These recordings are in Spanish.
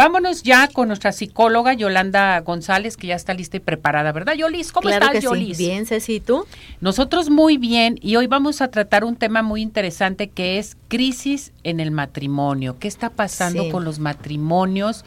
Vámonos ya con nuestra psicóloga Yolanda González, que ya está lista y preparada, ¿verdad, Yolis? ¿Cómo claro estás, que Yolis? Sí. Bien, Ceci, ¿tú? Nosotros muy bien, y hoy vamos a tratar un tema muy interesante que es crisis en el matrimonio. ¿Qué está pasando Sí. con los matrimonios?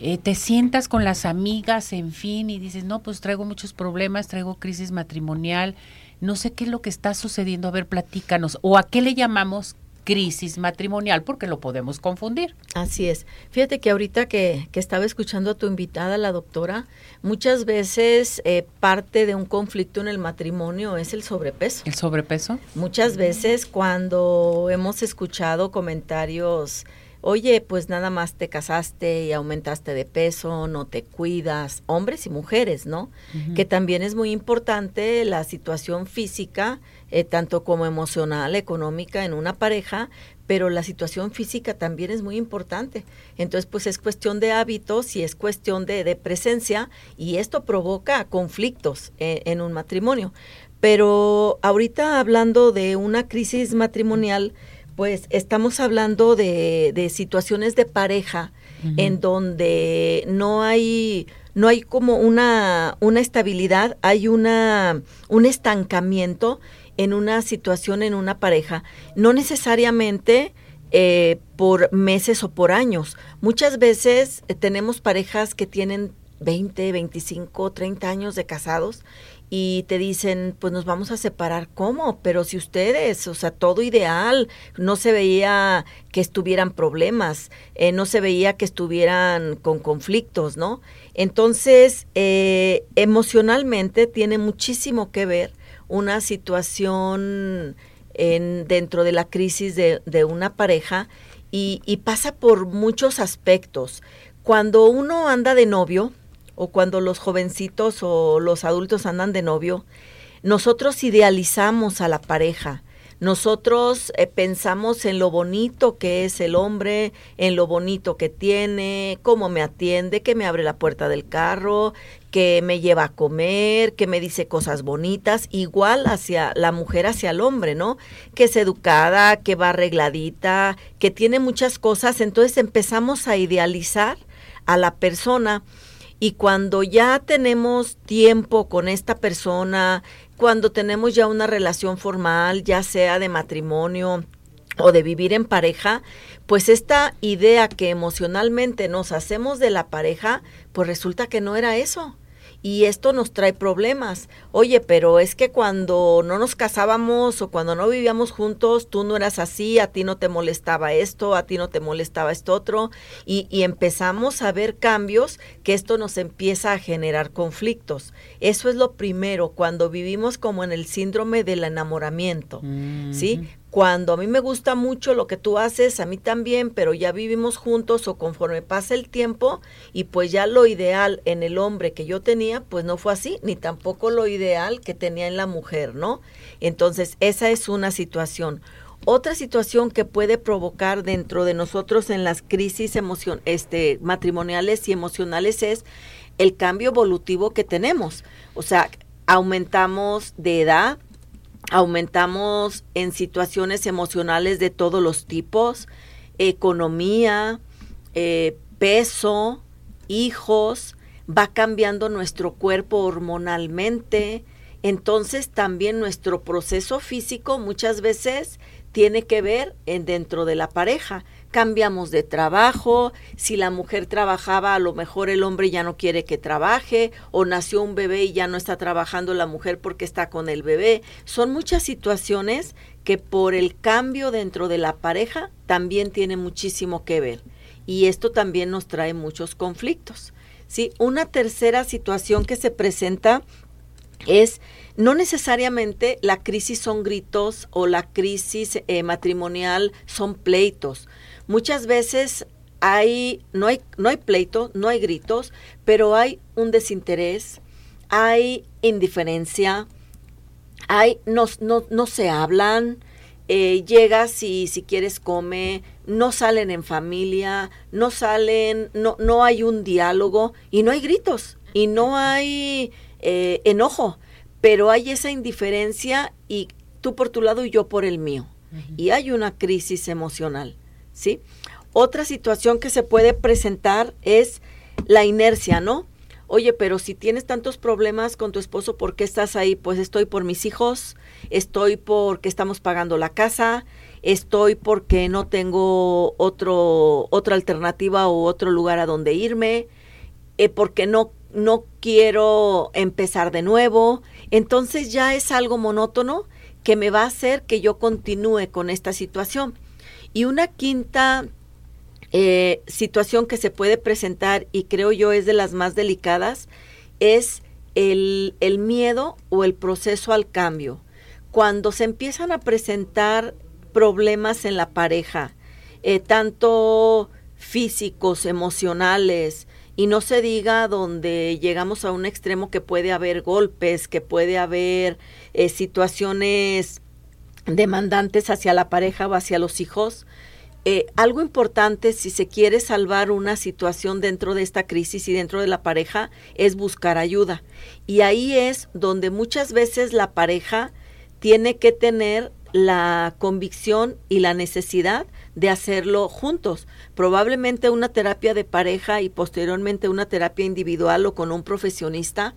Eh, te sientas con las amigas, en fin, y dices, no, pues traigo muchos problemas, traigo crisis matrimonial, no sé qué es lo que está sucediendo, a ver, platícanos, o a qué le llamamos crisis matrimonial, porque lo podemos confundir. Así es. Fíjate que ahorita que, que estaba escuchando a tu invitada, la doctora, muchas veces eh, parte de un conflicto en el matrimonio es el sobrepeso. ¿El sobrepeso? Muchas veces cuando hemos escuchado comentarios, oye, pues nada más te casaste y aumentaste de peso, no te cuidas, hombres y mujeres, ¿no? Que también es muy importante la situación física, eh, tanto como emocional, económica en una pareja, pero la situación física también es muy importante. Entonces, pues es cuestión de hábitos y es cuestión de, de presencia y esto provoca conflictos eh, en un matrimonio. Pero ahorita hablando de una crisis matrimonial, pues estamos hablando de, de situaciones de pareja en donde no hay no hay como una, una estabilidad, hay una un estancamiento en una situación en una pareja, no necesariamente eh, por meses o por años. Muchas veces eh, tenemos parejas que tienen 20, 25, 30 años de casados y te dicen, pues nos vamos a separar. ¿Cómo? Pero si ustedes, o sea, todo ideal, no se veía que estuvieran problemas, eh, no se veía que estuvieran con conflictos, ¿no? Entonces, eh, emocionalmente tiene muchísimo que ver una situación en, dentro de la crisis de, de una pareja y, y pasa por muchos aspectos. Cuando uno anda de novio, o cuando los jovencitos o los adultos andan de novio, nosotros idealizamos a la pareja. Nosotros eh, pensamos en lo bonito que es el hombre, en lo bonito que tiene, cómo me atiende, que me abre la puerta del carro, que me lleva a comer, que me dice cosas bonitas, igual hacia la mujer hacia el hombre, ¿no? Que es educada, que va arregladita, que tiene muchas cosas, entonces empezamos a idealizar a la persona y cuando ya tenemos tiempo con esta persona, cuando tenemos ya una relación formal, ya sea de matrimonio o de vivir en pareja, pues esta idea que emocionalmente nos hacemos de la pareja, pues resulta que no era eso. Y esto nos trae problemas. Oye, pero es que cuando no nos casábamos o cuando no vivíamos juntos, tú no eras así, a ti no te molestaba esto, a ti no te molestaba esto otro, y, y empezamos a ver cambios que esto nos empieza a generar conflictos. Eso es lo primero, cuando vivimos como en el síndrome del enamoramiento, ¿sí? Cuando a mí me gusta mucho lo que tú haces, a mí también, pero ya vivimos juntos o conforme pasa el tiempo y pues ya lo ideal en el hombre que yo tenía, pues no fue así, ni tampoco lo ideal que tenía en la mujer, ¿no? Entonces, esa es una situación. Otra situación que puede provocar dentro de nosotros en las crisis emocion este, matrimoniales y emocionales es el cambio evolutivo que tenemos. O sea, aumentamos de edad, aumentamos en situaciones emocionales de todos los tipos, economía, eh, peso, hijos, va cambiando nuestro cuerpo hormonalmente, entonces también nuestro proceso físico muchas veces tiene que ver en dentro de la pareja. Cambiamos de trabajo, si la mujer trabajaba, a lo mejor el hombre ya no quiere que trabaje, o nació un bebé y ya no está trabajando la mujer porque está con el bebé. Son muchas situaciones que por el cambio dentro de la pareja también tiene muchísimo que ver. Y esto también nos trae muchos conflictos. ¿sí? Una tercera situación que se presenta es no necesariamente la crisis son gritos o la crisis eh, matrimonial son pleitos. Muchas veces hay no hay no hay pleito, no hay gritos, pero hay un desinterés, hay indiferencia, hay no, no, no se hablan, eh, llegas y si quieres come, no salen en familia, no salen, no, no hay un diálogo y no hay gritos y no hay eh, enojo, pero hay esa indiferencia y tú por tu lado y yo por el mío. Y hay una crisis emocional, ¿sí? Otra situación que se puede presentar es la inercia, ¿no? Oye, pero si tienes tantos problemas con tu esposo, ¿por qué estás ahí? Pues estoy por mis hijos, estoy porque estamos pagando la casa, estoy porque no tengo otro, otra alternativa o otro lugar a donde irme, eh, porque no, no quiero empezar de nuevo. Entonces ya es algo monótono que me va a hacer que yo continúe con esta situación. Y una quinta eh, situación que se puede presentar, y creo yo es de las más delicadas, es el, el miedo o el proceso al cambio. Cuando se empiezan a presentar problemas en la pareja, eh, tanto físicos, emocionales, y no se diga donde llegamos a un extremo que puede haber golpes, que puede haber eh, situaciones demandantes hacia la pareja o hacia los hijos. Eh, algo importante si se quiere salvar una situación dentro de esta crisis y dentro de la pareja es buscar ayuda. Y ahí es donde muchas veces la pareja tiene que tener la convicción y la necesidad de hacerlo juntos. Probablemente una terapia de pareja y posteriormente una terapia individual o con un profesionista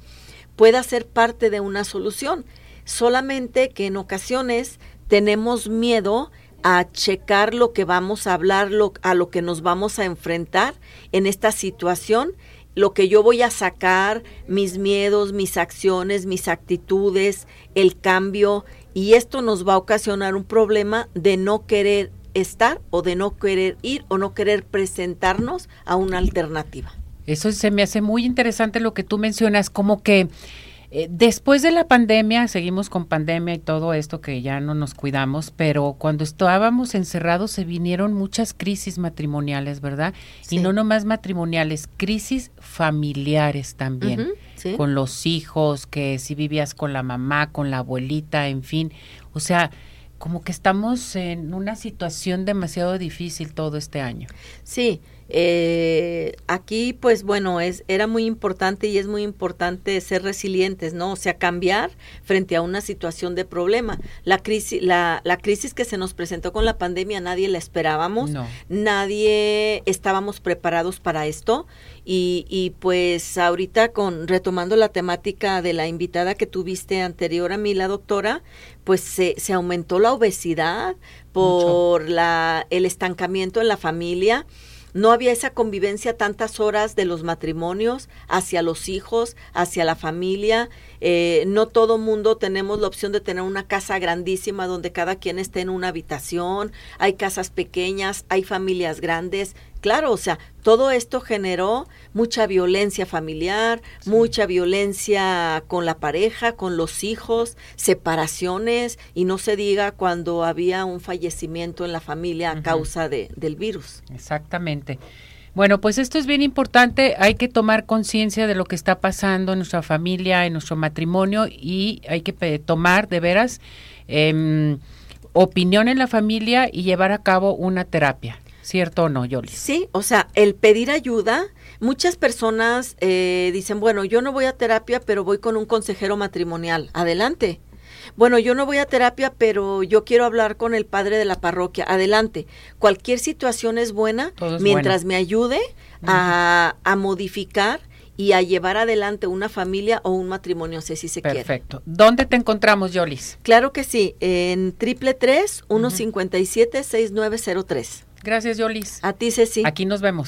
pueda ser parte de una solución. Solamente que en ocasiones tenemos miedo a checar lo que vamos a hablar, a lo que nos vamos a enfrentar en esta situación, lo que yo voy a sacar, mis miedos, mis acciones, mis actitudes, el cambio, y esto nos va a ocasionar un problema de no querer estar o de no querer ir o no querer presentarnos a una alternativa. Eso se me hace muy interesante lo que tú mencionas, como que eh, después de la pandemia, seguimos con pandemia y todo esto que ya no nos cuidamos, pero cuando estábamos encerrados se vinieron muchas crisis matrimoniales, ¿verdad? Y no nomás matrimoniales, crisis familiares también con los hijos, que si vivías con la mamá, con la abuelita, en fin. O sea, como que estamos en una situación demasiado difícil todo este año. Sí, eh, aquí pues bueno, es, era muy importante y es muy importante ser resilientes, ¿no? O sea, cambiar frente a una situación de problema. La crisis, la, la crisis que se nos presentó con la pandemia nadie la esperábamos, nadie estábamos preparados para esto y, y pues ahorita con retomando la temática de la invitada que tuviste anterior a mí, la doctora, pues se, se aumentó la obesidad por la, el estancamiento en la familia no había esa convivencia tantas horas de los matrimonios hacia los hijos, hacia la familia. Eh, no todo mundo tenemos la opción de tener una casa grandísima donde cada quien esté en una habitación. Hay casas pequeñas, hay familias grandes. Claro, o sea, todo esto generó mucha violencia familiar, mucha violencia con la pareja, con los hijos, separaciones y no se diga cuando había un fallecimiento en la familia a causa de, del virus. Exactamente. Bueno, pues esto es bien importante. Hay que tomar conciencia de lo que está pasando en nuestra familia, en nuestro matrimonio y hay que tomar de veras em, opinión en la familia y llevar a cabo una terapia. ¿Cierto o no, Yoli? Sí, o sea, el pedir ayuda, muchas personas eh, dicen, bueno, yo no voy a terapia, pero voy con un consejero matrimonial. Adelante. Bueno, yo no voy a terapia, pero yo quiero hablar con el padre de la parroquia. Adelante. Cualquier situación es buena mientras me ayude a, a, modificar y a llevar adelante una familia o un matrimonio, sé si se quiere. Perfecto. ¿Dónde te encontramos, Yolis? Claro que sí, en triple tres uno cincuenta y siete seis nueve cero tres. Gracias, Yolis. A ti, Ceci. Aquí nos vemos.